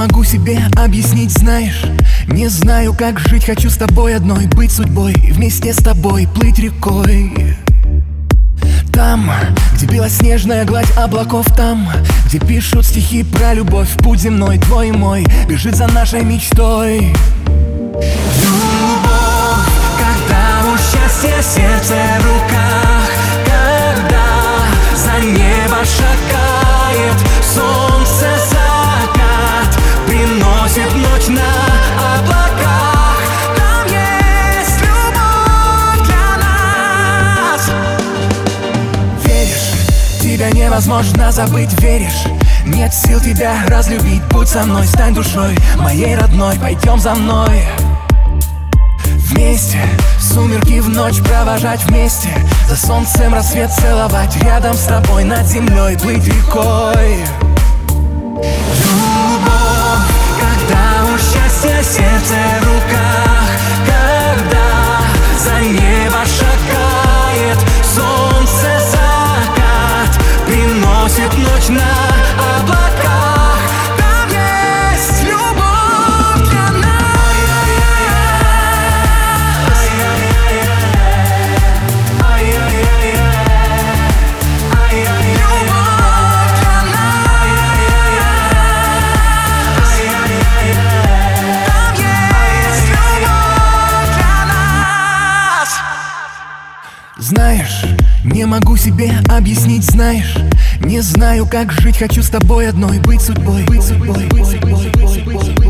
могу себе объяснить, знаешь. Не знаю, как жить, хочу с тобой одной Быть судьбой, вместе с тобой плыть рекой. Там, где белоснежная гладь облаков Там, где пишут стихи про любовь Путь земной, твой и мой, бежит за нашей мечтой. Любовь, когда у счастья сердце тебя невозможно забыть, веришь? Нет сил тебя разлюбить, будь со мной, стань душой моей родной, пойдем за мной. Вместе, сумерки в ночь провожать вместе За солнцем рассвет целовать, рядом с тобой над землей плыть рекой. Любовь, когда у счастья сердце Знаешь, не могу себе объяснить, знаешь Не знаю, как жить, хочу с тобой одной Быть судьбой, быть судьбой, быть судьбой, быть судьбой, быть судьбой.